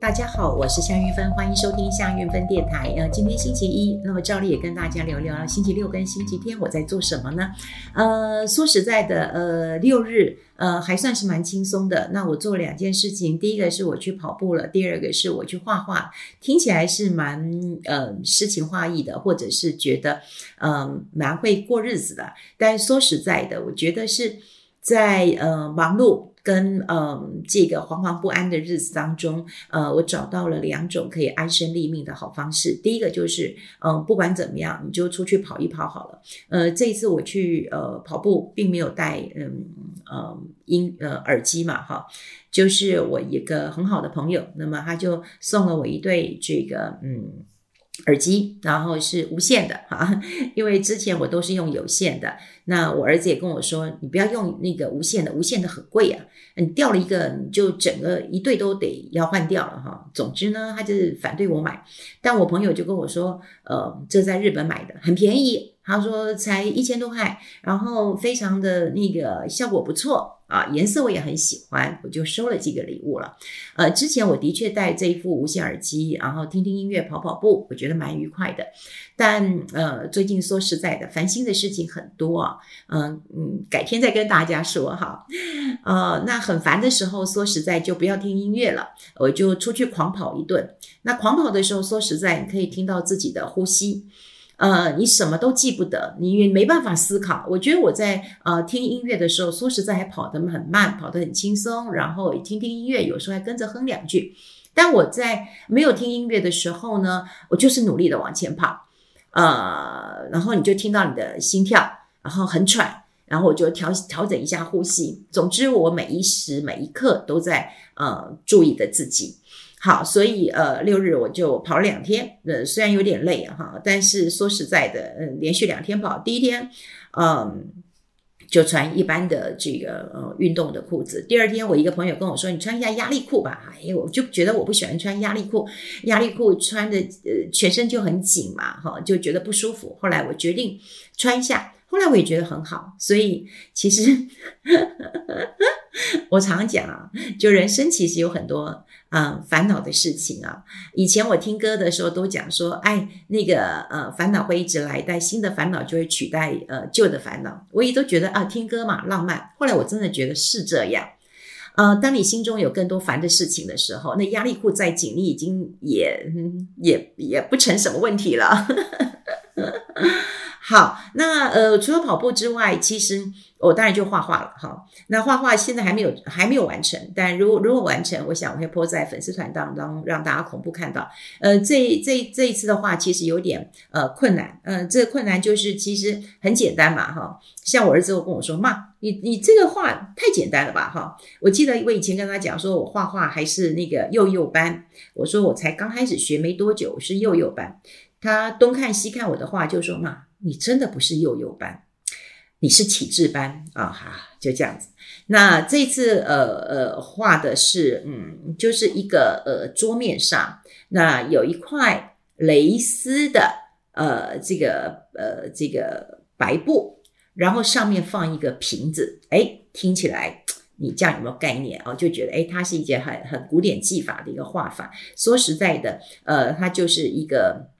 大家好，我是夏韵芬，欢迎收听夏韵芬电台。呃，今天星期一，那么照例也跟大家聊聊星期六跟星期天我在做什么呢？呃，说实在的，呃，六日呃还算是蛮轻松的。那我做两件事情，第一个是我去跑步了，第二个是我去画画，听起来是蛮呃诗情画意的，或者是觉得嗯、呃、蛮会过日子的。但说实在的，我觉得是在呃忙碌。跟嗯这个惶惶不安的日子当中，呃，我找到了两种可以安身立命的好方式。第一个就是，嗯，不管怎么样，你就出去跑一跑好了。呃，这一次我去呃跑步，并没有带嗯呃音呃耳机嘛，哈，就是我一个很好的朋友，那么他就送了我一对这个嗯。耳机，然后是无线的哈，因为之前我都是用有线的。那我儿子也跟我说，你不要用那个无线的，无线的很贵啊，你掉了一个，你就整个一对都得要换掉了哈。总之呢，他就是反对我买。但我朋友就跟我说，呃，这在日本买的很便宜，他说才一千多块，然后非常的那个效果不错。啊，颜色我也很喜欢，我就收了这个礼物了。呃，之前我的确戴这一副无线耳机，然后听听音乐、跑跑步，我觉得蛮愉快的。但呃，最近说实在的，烦心的事情很多啊。嗯、嗯，改天再跟大家说哈。呃，那很烦的时候，说实在就不要听音乐了，我就出去狂跑一顿。那狂跑的时候，说实在，你可以听到自己的呼吸。呃，你什么都记不得，你也没办法思考。我觉得我在呃听音乐的时候，说实在还跑得很慢，跑得很轻松，然后听听音乐，有时候还跟着哼两句。但我在没有听音乐的时候呢，我就是努力的往前跑，呃，然后你就听到你的心跳，然后很喘，然后我就调调整一下呼吸。总之，我每一时每一刻都在呃注意的自己。好，所以呃，六日我就跑了两天，呃，虽然有点累哈，但是说实在的，嗯、连续两天跑，第一天，嗯，就穿一般的这个呃运动的裤子，第二天我一个朋友跟我说，你穿一下压力裤吧，哎，我就觉得我不喜欢穿压力裤，压力裤穿的呃全身就很紧嘛，哈，就觉得不舒服，后来我决定穿一下，后来我也觉得很好，所以其实 我常讲啊，就人生其实有很多。嗯，烦恼的事情啊，以前我听歌的时候都讲说，哎，那个呃，烦恼会一直来，但新的烦恼就会取代呃旧的烦恼。我也都觉得啊，听歌嘛，浪漫。后来我真的觉得是这样。呃，当你心中有更多烦的事情的时候，那压力裤再紧，你已经也也也不成什么问题了。好，那呃，除了跑步之外，其实我当然就画画了哈。那画画现在还没有还没有完成，但如果如果完成，我想我会 po 在粉丝团当中，让大家恐怖看到。呃，这这这一次的话，其实有点呃困难。嗯、这个困难就是其实很简单嘛哈。像我儿子会跟我说：“妈，你你这个画太简单了吧哈。”我记得我以前跟他讲说，我画画还是那个幼幼班。我说我才刚开始学没多久，是幼幼班。他东看西看我的画，就说：“妈。”你真的不是幼幼班，你是启智班啊！哈，就这样子。那这次呃呃画的是嗯，就是一个呃桌面上，那有一块蕾丝的呃这个呃这个白布，然后上面放一个瓶子。诶，听起来你这样有没有概念啊？就觉得诶，它是一件很很古典技法的一个画法。说实在的，呃，它就是一个。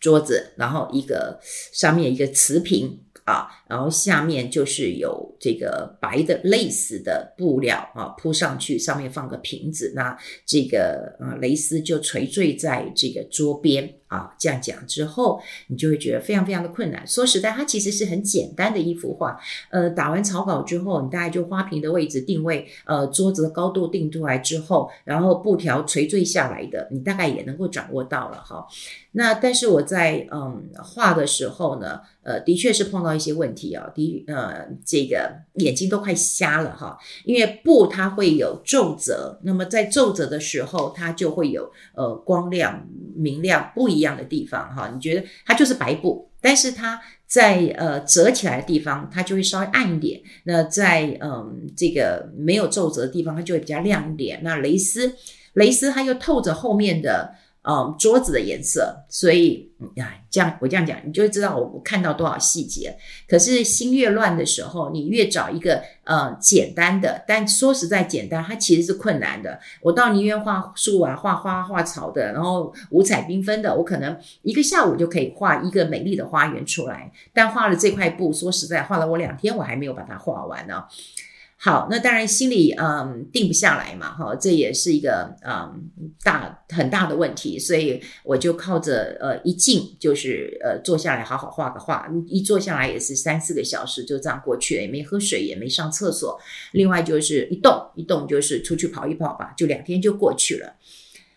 桌子，然后一个上面一个瓷瓶啊，然后下面就是有这个白的类似的布料啊铺上去，上面放个瓶子，那这个啊蕾丝就垂坠在这个桌边。啊，这样讲之后，你就会觉得非常非常的困难。说实在，它其实是很简单的一幅画。呃，打完草稿之后，你大概就花瓶的位置定位，呃，桌子的高度定出来之后，然后布条垂坠下来的，你大概也能够掌握到了哈。那但是我在嗯画的时候呢，呃，的确是碰到一些问题啊。的呃，这个眼睛都快瞎了哈，因为布它会有皱褶，那么在皱褶的时候，它就会有呃光亮明亮不一。一样的地方哈，你觉得它就是白布，但是它在呃折起来的地方，它就会稍微暗一点。那在嗯这个没有皱褶的地方，它就会比较亮一点。那蕾丝，蕾丝它又透着后面的嗯，桌子的颜色，所以呀，这样我这样讲，你就会知道我看到多少细节。可是心越乱的时候，你越找一个呃简单的，但说实在简单，它其实是困难的。我到宁愿画树啊，画花画草的，然后五彩缤纷的，我可能一个下午就可以画一个美丽的花园出来。但画了这块布，说实在，画了我两天，我还没有把它画完呢。好，那当然心里嗯定不下来嘛，哈，这也是一个嗯大很大的问题，所以我就靠着呃一静就是呃坐下来好好画个画，一坐下来也是三四个小时就这样过去了，也没喝水，也没上厕所，另外就是一动一动就是出去跑一跑吧，就两天就过去了。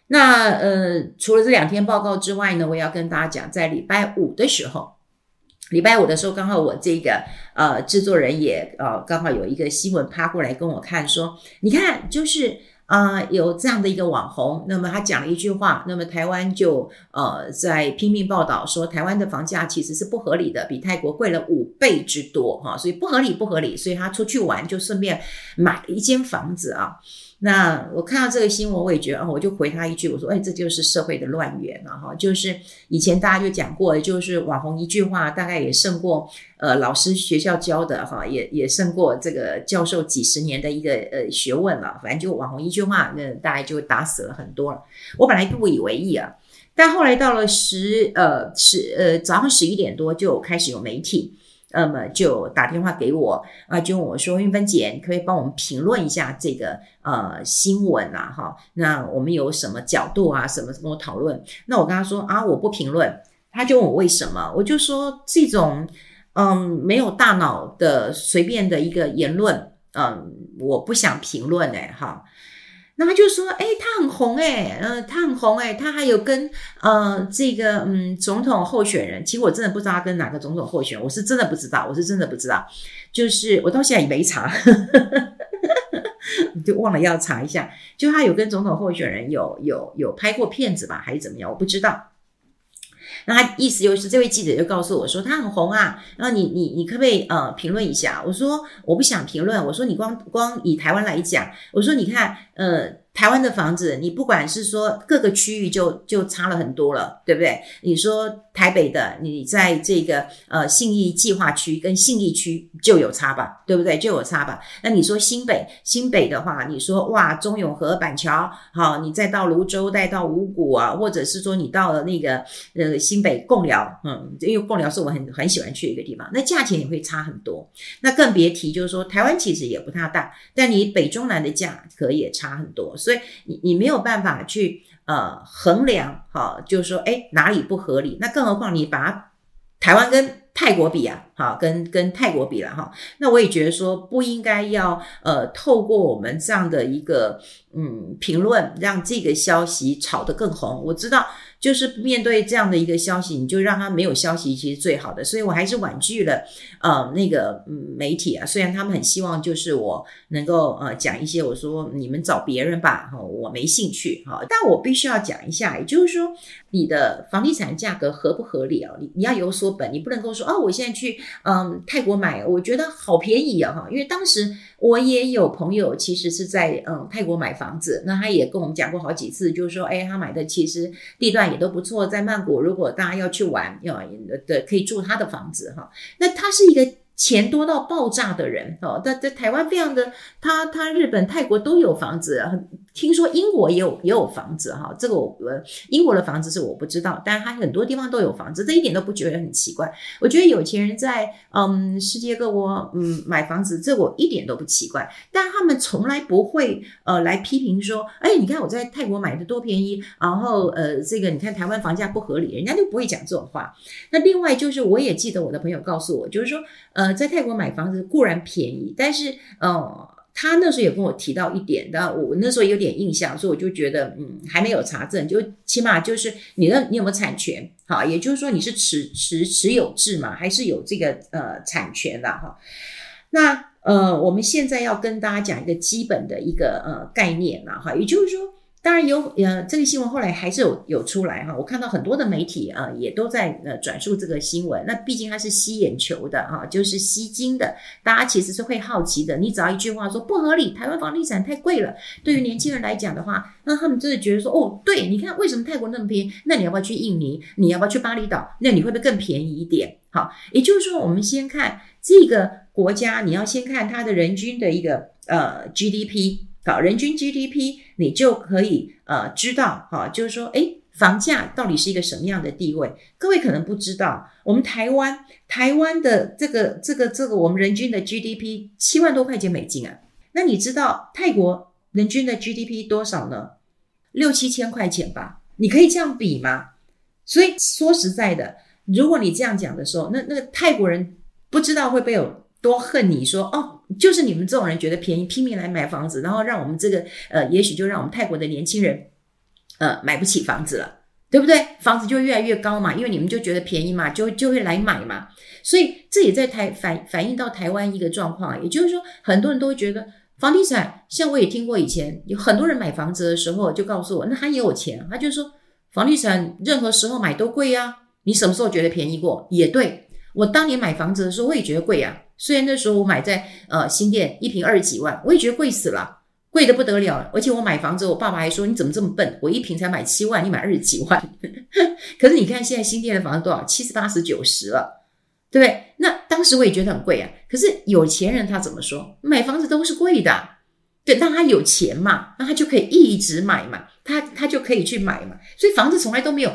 那呃除了这两天报告之外呢，我也要跟大家讲，在礼拜五的时候。礼拜五的时候，刚好我这个呃制作人也呃刚好有一个新闻趴过来跟我看说，你看就是啊、有这样的一个网红，那么他讲了一句话，那么台湾就呃在拼命报道说台湾的房价其实是不合理的，比泰国贵了五倍之多哈，所以不合理不合理，所以他出去玩就顺便买了一间房子啊。那我看到这个新闻，我也觉得，哦，我就回他一句，我说，哎，这就是社会的乱源了哈。就是以前大家就讲过，就是网红一句话，大概也胜过呃老师学校教的哈，也也胜过这个教授几十年的一个呃学问了。反正就网红一句话，那大概就打死了很多。我本来不以为意啊，但后来到了十呃十呃早上十一点多，就开始有媒体。那么就打电话给我啊，就问我说：“韵芬姐，你可以帮我们评论一下这个呃新闻啊？哈，那我们有什么角度啊？什么什么讨论？”那我跟他说：“啊，我不评论。”他就问我为什么？我就说这种嗯没有大脑的随便的一个言论，嗯，我不想评论哎，哈。那他就说，哎，他很红哎，呃，他很红哎，他还有跟呃这个嗯总统候选人，其实我真的不知道他跟哪个总统候选人，我是真的不知道，我是真的不知道，就是我到现在也没查，就忘了要查一下，就他有跟总统候选人有有有拍过片子吧，还是怎么样，我不知道。那他意思就是，这位记者就告诉我说，他很红啊，然后你你你可不可以呃评论一下？我说我不想评论，我说你光光以台湾来讲，我说你看呃。台湾的房子，你不管是说各个区域就就差了很多了，对不对？你说台北的，你在这个呃信义计划区跟信义区就有差吧，对不对？就有差吧。那你说新北，新北的话，你说哇，中永和、板桥，好，你再到泸州，再到五股啊，或者是说你到了那个呃新北贡寮，嗯，因为贡寮是我很很喜欢去的一个地方，那价钱也会差很多。那更别提就是说台湾其实也不太大，但你北中南的价格也差很多。所以你你没有办法去呃衡量哈，就是说哎哪里不合理？那更何况你把台湾跟泰国比啊，哈，跟跟泰国比了哈，那我也觉得说不应该要呃透过我们这样的一个嗯评论，让这个消息炒得更红。我知道。就是面对这样的一个消息，你就让他没有消息，其实最好的。所以我还是婉拒了，呃，那个媒体啊，虽然他们很希望就是我能够呃讲一些，我说你们找别人吧，哈，我没兴趣哈。但我必须要讲一下，也就是说，你的房地产价格合不合理啊？你你要有所本，你不能够说哦，我现在去嗯泰国买，我觉得好便宜啊哈，因为当时我也有朋友其实是在嗯泰国买房子，那他也跟我们讲过好几次，就是说，哎，他买的其实地段。也都不错，在曼谷，如果大家要去玩，要的可以住他的房子哈。那他是一个。钱多到爆炸的人哦，在在台湾非常的，他他日本、泰国都有房子，听说英国也有也有房子哈。这个我呃，英国的房子是我不知道，但是它很多地方都有房子，这一点都不觉得很奇怪。我觉得有钱人在嗯世界各国嗯买房子，这我一点都不奇怪。但他们从来不会呃来批评说，哎，你看我在泰国买的多便宜，然后呃这个你看台湾房价不合理，人家就不会讲这种话。那另外就是我也记得我的朋友告诉我，就是说呃。在泰国买房子固然便宜，但是，呃，他那时候也跟我提到一点，但我那时候有点印象，所以我就觉得，嗯，还没有查证，就起码就是你的你有没有产权？好，也就是说你是持持持有制嘛，还是有这个呃产权的哈？那呃，我们现在要跟大家讲一个基本的一个呃概念了哈，也就是说，当然有，呃，这个新闻后来还是有有出来哈。我看到很多的媒体啊，也都在呃转述这个新闻。那毕竟它是吸眼球的哈，就是吸睛的，大家其实是会好奇的。你只要一句话说不合理，台湾房地产太贵了。对于年轻人来讲的话，那他们真的觉得说，哦，对，你看为什么泰国那么便宜？那你要不要去印尼？你要不要去巴厘岛？那你会不会更便宜一点？好，也就是说，我们先看这个国家，你要先看它的人均的一个呃 GDP。搞人均 GDP，你就可以呃知道哈，就是说，诶，房价到底是一个什么样的地位？各位可能不知道，我们台湾台湾的这个这个这个我们人均的 GDP 七万多块钱美金啊，那你知道泰国人均的 GDP 多少呢？六七千块钱吧？你可以这样比吗？所以说实在的，如果你这样讲的时候，那那个泰国人不知道会不会有多恨你说哦。就是你们这种人觉得便宜，拼命来买房子，然后让我们这个呃，也许就让我们泰国的年轻人呃买不起房子了，对不对？房子就越来越高嘛，因为你们就觉得便宜嘛，就就会来买嘛。所以这也在台反反映到台湾一个状况，也就是说，很多人都会觉得房地产，像我也听过以前有很多人买房子的时候就告诉我，那他也有钱，他就说房地产任何时候买都贵啊，你什么时候觉得便宜过？也对，我当年买房子的时候我也觉得贵啊。虽然那时候我买在呃新店一平二十几万，我也觉得贵死了，贵得不得了。而且我买房子，我爸爸还说你怎么这么笨？我一平才买七万，你买二十几万。可是你看现在新店的房子多少？七十八十九十了，对不对？那当时我也觉得很贵啊。可是有钱人他怎么说？买房子都是贵的，对，但他有钱嘛，那他就可以一直买嘛，他他就可以去买嘛。所以房子从来都没有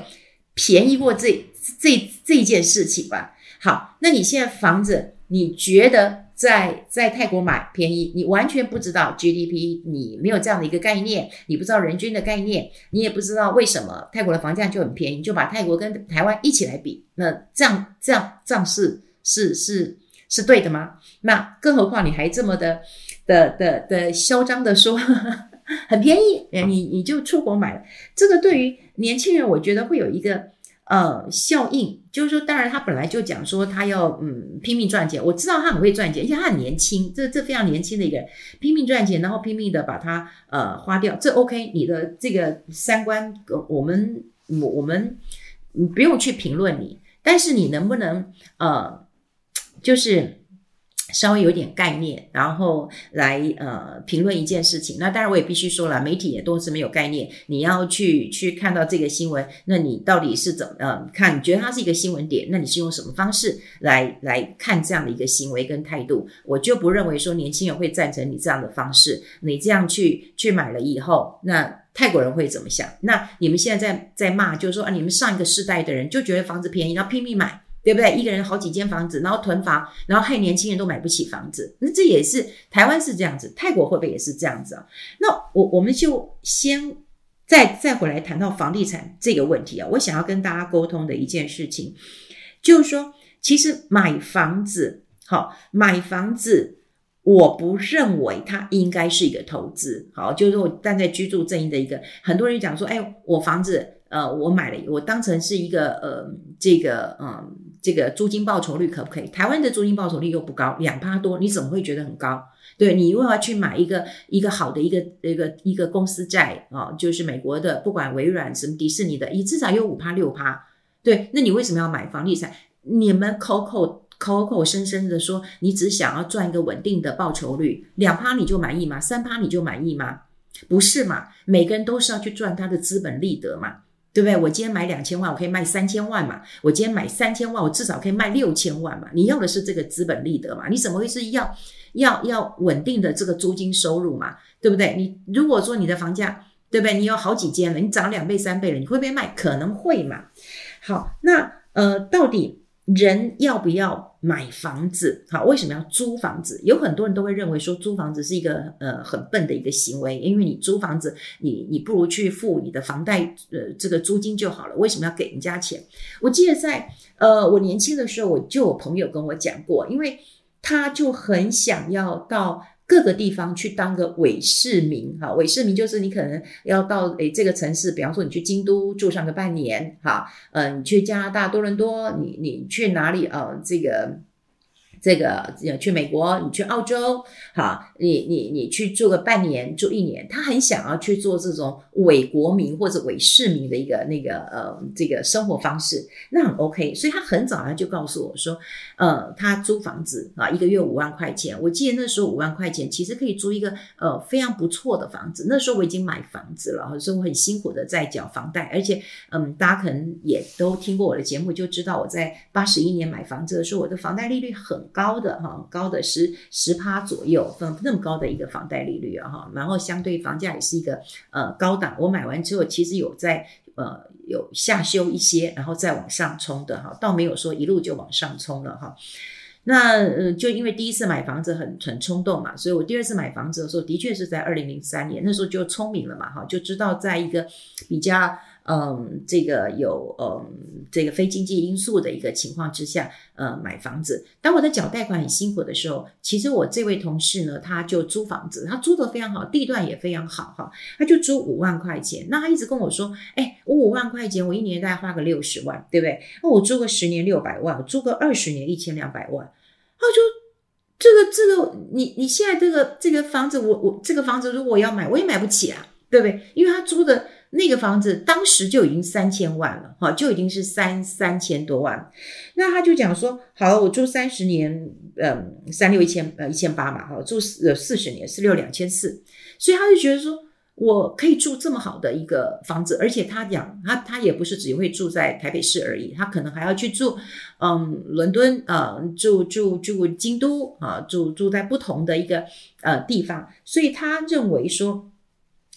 便宜过这这这件事情吧。好，那你现在房子？你觉得在在泰国买便宜，你完全不知道 GDP，你没有这样的一个概念，你不知道人均的概念，你也不知道为什么泰国的房价就很便宜，就把泰国跟台湾一起来比，那这样这样这样是是是是对的吗？那更何况你还这么的的的的嚣张的说 很便宜，你你就出国买了，这个对于年轻人，我觉得会有一个。呃，效应就是说，当然他本来就讲说他要嗯拼命赚钱，我知道他很会赚钱，而且他很年轻，这这非常年轻的一个人，拼命赚钱，然后拼命的把它呃花掉，这 OK，你的这个三观，我们我我们不用去评论你，但是你能不能呃，就是。稍微有点概念，然后来呃评论一件事情。那当然我也必须说了，媒体也都是没有概念。你要去去看到这个新闻，那你到底是怎么呃看？你觉得它是一个新闻点？那你是用什么方式来来看这样的一个行为跟态度？我就不认为说年轻人会赞成你这样的方式。你这样去去买了以后，那泰国人会怎么想？那你们现在在在骂，就是说啊，你们上一个世代的人就觉得房子便宜，然后拼命买。对不对？一个人好几间房子，然后囤房，然后害年轻人都买不起房子。那这也是台湾是这样子，泰国会不会也是这样子啊？那我我们就先再再回来谈到房地产这个问题啊。我想要跟大家沟通的一件事情，就是说，其实买房子，好，买房子，我不认为它应该是一个投资。好，就是说我站在居住正义的一个，很多人讲说，哎，我房子。呃，我买了，我当成是一个呃，这个嗯，这个租金报酬率可不可以？台湾的租金报酬率又不高，两趴多，你怎么会觉得很高？对，你如果要去买一个一个好的一个一个一个公司债啊、哦，就是美国的，不管微软什么迪士尼的，你至少有五趴六趴。对，那你为什么要买房地产？你们口口口口声声的说，你只想要赚一个稳定的报酬率，两趴你就满意吗？三趴你就满意吗？不是嘛？每个人都是要去赚他的资本利得嘛。对不对？我今天买两千万，我可以卖三千万嘛？我今天买三千万，我至少可以卖六千万嘛？你要的是这个资本利得嘛？你怎么会是要要要稳定的这个租金收入嘛？对不对？你如果说你的房价，对不对？你有好几间了，你涨两倍三倍了，你会不会卖？可能会嘛？好，那呃，到底？人要不要买房子？好，为什么要租房子？有很多人都会认为说租房子是一个呃很笨的一个行为，因为你租房子，你你不如去付你的房贷呃这个租金就好了，为什么要给人家钱？我记得在呃我年轻的时候，我就有朋友跟我讲过，因为他就很想要到。各个地方去当个伪市民，哈，伪市民就是你可能要到诶这个城市，比方说你去京都住上个半年，哈，嗯，你去加拿大多伦多，你你去哪里啊？这个这个去美国，你去澳洲，哈，你你你去住个半年，住一年，他很想要去做这种伪国民或者伪市民的一个那个呃这个生活方式，那很 OK，所以他很早他就告诉我说，呃，他租房子啊，一个月五万块钱，我记得那时候五万块钱其实可以租一个呃非常不错的房子，那时候我已经买房子了，所以我很辛苦的在缴房贷，而且嗯，大家可能也都听过我的节目，就知道我在八十一年买房子的时候，我的房贷利率很高的哈，高的十十趴左右，那么高的一个房贷利率啊哈，然后相对房价也是一个呃高档。我买完之后，其实有在呃有下修一些，然后再往上冲的哈，倒没有说一路就往上冲了哈。那嗯，就因为第一次买房子很很冲动嘛，所以我第二次买房子的时候，的确是在二零零三年，那时候就聪明了嘛哈，就知道在一个比较。嗯，这个有嗯，这个非经济因素的一个情况之下，呃，买房子。当我在缴贷款很辛苦的时候，其实我这位同事呢，他就租房子，他租得非常好，地段也非常好哈，他就租五万块钱。那他一直跟我说，哎，我五万块钱，我一年大概花个六十万，对不对？那我租个十年六百万，我租个二十年一千两百万。他就这个这个，你你现在这个这个房子，我我这个房子如果我要买，我也买不起啊，对不对？因为他租的。那个房子当时就已经三千万了，哈，就已经是三三千多万。那他就讲说，好，我住三十年，嗯，三六一千，呃，一千八嘛，哈，住四四十年，四六两千四。所以他就觉得说，我可以住这么好的一个房子，而且他讲，他他也不是只会住在台北市而已，他可能还要去住，嗯，伦敦，呃，住住住京都，啊，住住在不同的一个呃地方。所以他认为说，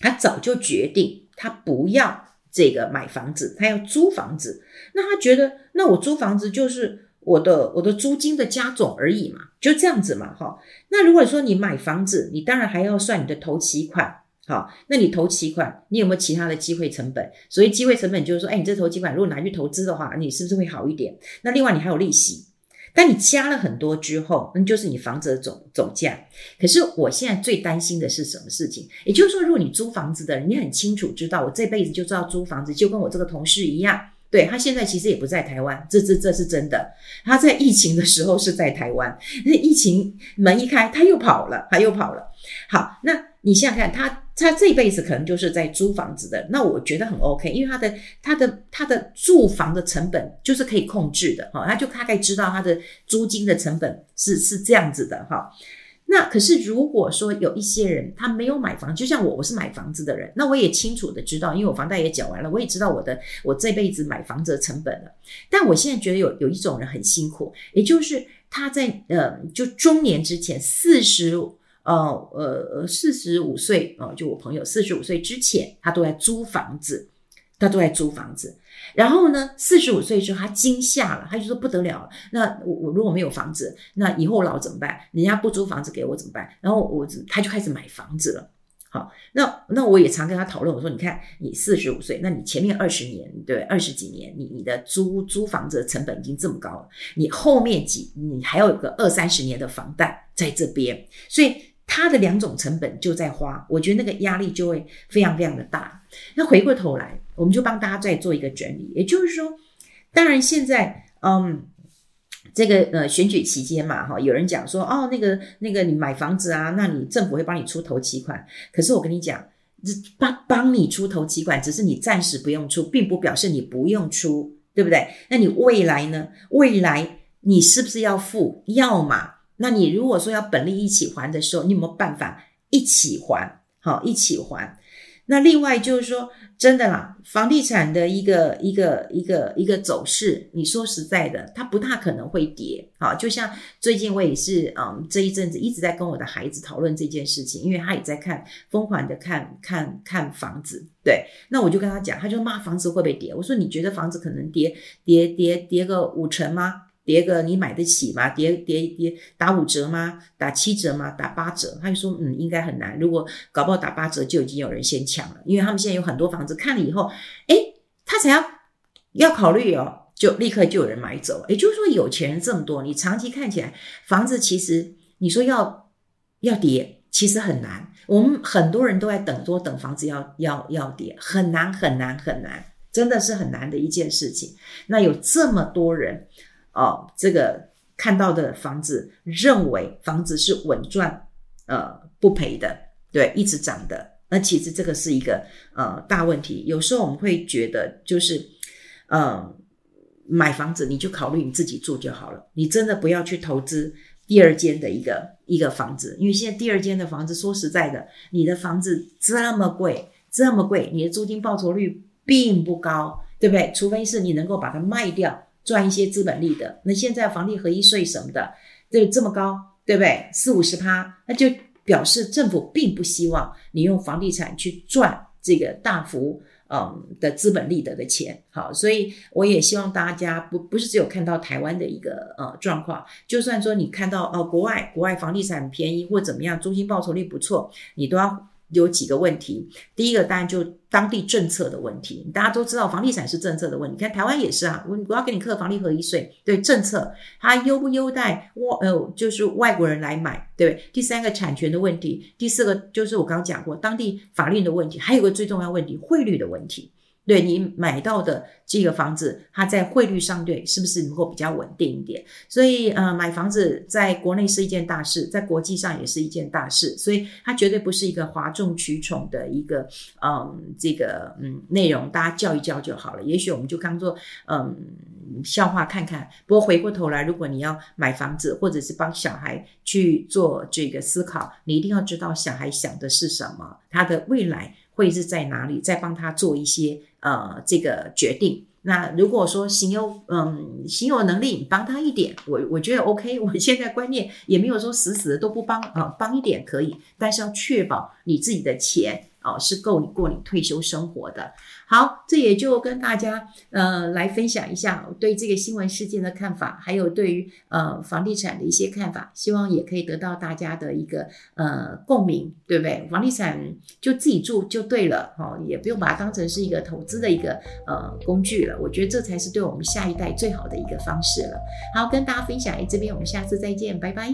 他早就决定。他不要这个买房子，他要租房子。那他觉得，那我租房子就是我的我的租金的加总而已嘛，就这样子嘛，哈。那如果说你买房子，你当然还要算你的头期款，好，那你头期款，你有没有其他的机会成本？所以机会成本就是说，哎，你这头期款如果拿去投资的话，你是不是会好一点？那另外你还有利息。但你加了很多之后，那就是你房子的总总价。可是我现在最担心的是什么事情？也就是说，如果你租房子的人，你很清楚知道，我这辈子就知道租房子，就跟我这个同事一样。对，他现在其实也不在台湾，这这这是真的。他在疫情的时候是在台湾，那疫情门一开，他又跑了，他又跑了。好，那你想想看，他他这辈子可能就是在租房子的，那我觉得很 OK，因为他的他的他的住房的成本就是可以控制的，哈，他就大概知道他的租金的成本是是这样子的，哈。那可是，如果说有一些人他没有买房，就像我，我是买房子的人，那我也清楚的知道，因为我房贷也缴完了，我也知道我的我这辈子买房子的成本了。但我现在觉得有有一种人很辛苦，也就是他在呃就中年之前四十呃呃四十五岁啊，就我朋友四十五岁之前，他都在租房子，他都在租房子。然后呢，四十五岁之后，他惊吓了，他就说不得了了。那我我如果没有房子，那以后老怎么办？人家不租房子给我怎么办？然后我他就开始买房子了。好，那那我也常跟他讨论，我说你看，你四十五岁，那你前面二十年，对，二十几年，你你的租租房子的成本已经这么高了，你后面几你还要有个二三十年的房贷在这边，所以。他的两种成本就在花，我觉得那个压力就会非常非常的大。那回过头来，我们就帮大家再做一个整理，也就是说，当然现在，嗯，这个呃选举期间嘛，哈，有人讲说，哦，那个那个你买房子啊，那你政府会帮你出头期款。可是我跟你讲，这帮帮你出头期款，只是你暂时不用出，并不表示你不用出，对不对？那你未来呢？未来你是不是要付？要嘛。那你如果说要本利一起还的时候，你有没有办法一起还？好，一起还。那另外就是说，真的啦，房地产的一个一个一个一个走势，你说实在的，它不大可能会跌。好，就像最近我也是，嗯，这一阵子一直在跟我的孩子讨论这件事情，因为他也在看，疯狂的看看看房子。对，那我就跟他讲，他就骂房子会不会跌？我说你觉得房子可能跌跌跌跌个五成吗？跌个你买得起吗？跌跌跌打五折吗？打七折吗？打八折？他就说嗯，应该很难。如果搞不好打八折就已经有人先抢了，因为他们现在有很多房子看了以后，诶，他才要要考虑哦，就立刻就有人买走。也就是说，有钱人这么多，你长期看起来房子其实你说要要跌，其实很难。我们很多人都在等，说等房子要要要跌，很难很难很难，真的是很难的一件事情。那有这么多人。哦，这个看到的房子，认为房子是稳赚，呃，不赔的，对，一直涨的。那其实这个是一个呃大问题。有时候我们会觉得，就是呃，买房子你就考虑你自己住就好了，你真的不要去投资第二间的一个一个房子，因为现在第二间的房子，说实在的，你的房子这么贵，这么贵，你的租金报酬率并不高，对不对？除非是你能够把它卖掉。赚一些资本利得，那现在房地合一税什么的，这，这么高，对不对？四五十趴，那就表示政府并不希望你用房地产去赚这个大幅嗯的资本利得的钱。好，所以我也希望大家不不是只有看到台湾的一个呃状况，就算说你看到呃国外国外房地产便宜或怎么样，租金报酬率不错，你都要。有几个问题，第一个当然就当地政策的问题。大家都知道房地产是政策的问题，你看台湾也是啊。我我要给你课房地合一税，对政策，它优不优待外呃就是外国人来买，对不对？第三个产权的问题，第四个就是我刚刚讲过当地法律的问题，还有个最重要问题汇率的问题。对你买到的这个房子，它在汇率上对是不是能够比较稳定一点？所以呃，买房子在国内是一件大事，在国际上也是一件大事，所以它绝对不是一个哗众取宠的一个嗯这个嗯内容，大家叫一叫就好了。也许我们就当做嗯笑话看看。不过回过头来，如果你要买房子，或者是帮小孩去做这个思考，你一定要知道小孩想的是什么，他的未来。会是在哪里？再帮他做一些呃这个决定。那如果说行有嗯行有能力，你帮他一点，我我觉得 OK。我现在观念也没有说死死的都不帮啊，帮一点可以，但是要确保你自己的钱。哦，是够你过你退休生活的。好，这也就跟大家呃来分享一下对这个新闻事件的看法，还有对于呃房地产的一些看法，希望也可以得到大家的一个呃共鸣，对不对？房地产就自己住就对了，哈、哦，也不用把它当成是一个投资的一个呃工具了。我觉得这才是对我们下一代最好的一个方式了。好，跟大家分享，这边我们下次再见，拜拜。